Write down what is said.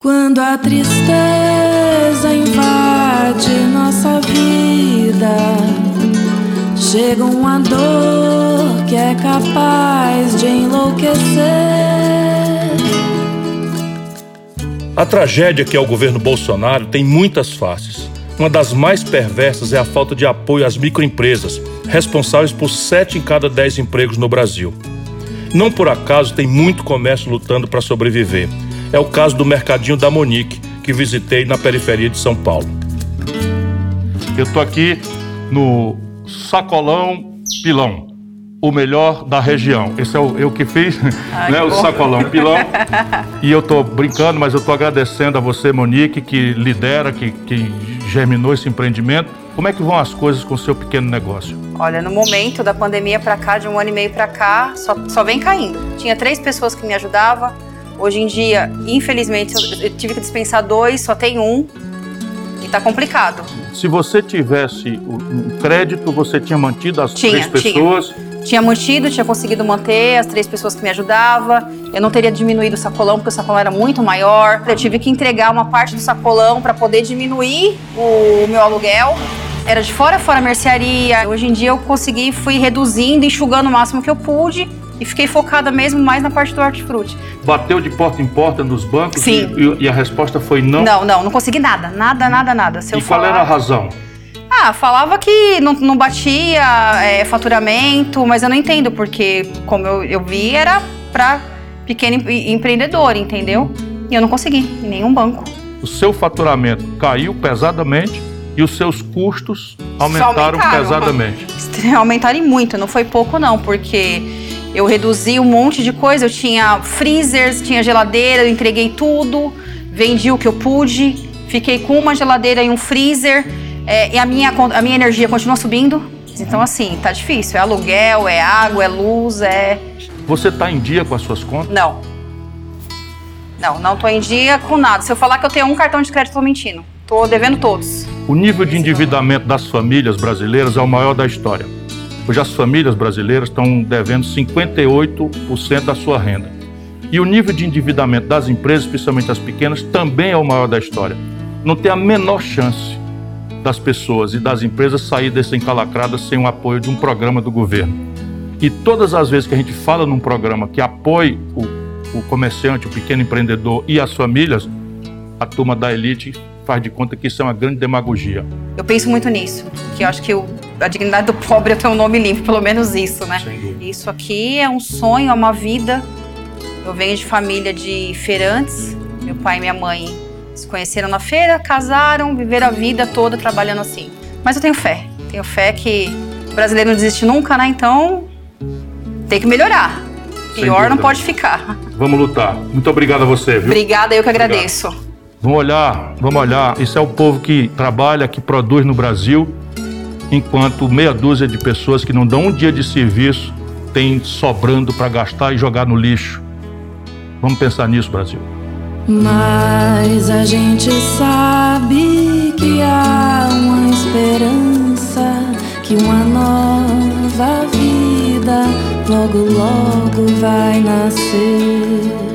Quando a tristeza invade nossa vida, chega uma dor que é capaz de enlouquecer. A tragédia que é o governo Bolsonaro tem muitas faces. Uma das mais perversas é a falta de apoio às microempresas, responsáveis por sete em cada dez empregos no Brasil. Não por acaso tem muito comércio lutando para sobreviver é o caso do Mercadinho da Monique, que visitei na periferia de São Paulo. Eu estou aqui no Sacolão Pilão, o melhor da região. Esse é o eu que fiz, Ai, né? O Sacolão Pilão. e eu estou brincando, mas eu estou agradecendo a você, Monique, que lidera, que, que germinou esse empreendimento. Como é que vão as coisas com o seu pequeno negócio? Olha, no momento da pandemia para cá, de um ano e meio para cá, só, só vem caindo. Tinha três pessoas que me ajudavam, Hoje em dia, infelizmente, eu tive que dispensar dois, só tem um. E tá complicado. Se você tivesse um crédito, você tinha mantido as tinha, três pessoas? Tinha. Tinha mantido, tinha conseguido manter as três pessoas que me ajudavam. Eu não teria diminuído o sacolão, porque o sacolão era muito maior. Eu tive que entregar uma parte do sacolão para poder diminuir o meu aluguel. Era de fora fora a mercearia. Hoje em dia eu consegui, fui reduzindo, enxugando o máximo que eu pude e fiquei focada mesmo mais na parte do hortifruti. Bateu de porta em porta nos bancos Sim. E, e, a resposta foi não? Não, não, não consegui nada, nada, nada, nada. Se e qual falar... era a razão? Ah, falava que não, não batia é, faturamento, mas eu não entendo, porque como eu, eu vi, era para pequeno empreendedor, entendeu? E eu não consegui em nenhum banco. O seu faturamento caiu pesadamente e os seus custos aumentaram, aumentaram. pesadamente. Aumentaram muito, não foi pouco não, porque eu reduzi um monte de coisa. Eu tinha freezers, tinha geladeira, eu entreguei tudo, vendi o que eu pude, fiquei com uma geladeira e um freezer. É, e a minha, a minha energia continua subindo. Então, assim, tá difícil. É aluguel, é água, é luz, é. Você tá em dia com as suas contas? Não. Não, não tô em dia com nada. Se eu falar que eu tenho um cartão de crédito, tô mentindo. Tô devendo todos. O nível de endividamento das famílias brasileiras é o maior da história. Hoje as famílias brasileiras estão devendo 58% da sua renda. E o nível de endividamento das empresas, especialmente as pequenas, também é o maior da história. Não tem a menor chance das pessoas e das empresas sair dessa encalacrada sem o apoio de um programa do governo. E todas as vezes que a gente fala num programa que apoie o, o comerciante, o pequeno empreendedor e as famílias, a turma da elite faz de conta que isso é uma grande demagogia. Eu penso muito nisso, que eu acho que o a dignidade do pobre é ter um nome limpo, pelo menos isso, né? Isso aqui é um sonho, é uma vida. Eu venho de família de feirantes. Meu pai e minha mãe se conheceram na feira, casaram, viveram a vida toda trabalhando assim. Mas eu tenho fé. Tenho fé que o brasileiro não desiste nunca, né? Então tem que melhorar. Pior não pode ficar. Vamos lutar. Muito obrigado a você, viu? Obrigada, eu que agradeço. Vamos olhar, vamos olhar. Isso é o povo que trabalha, que produz no Brasil enquanto meia dúzia de pessoas que não dão um dia de serviço tem sobrando para gastar e jogar no lixo. Vamos pensar nisso, Brasil. Mas a gente sabe que há uma esperança, que uma nova vida logo, logo vai nascer.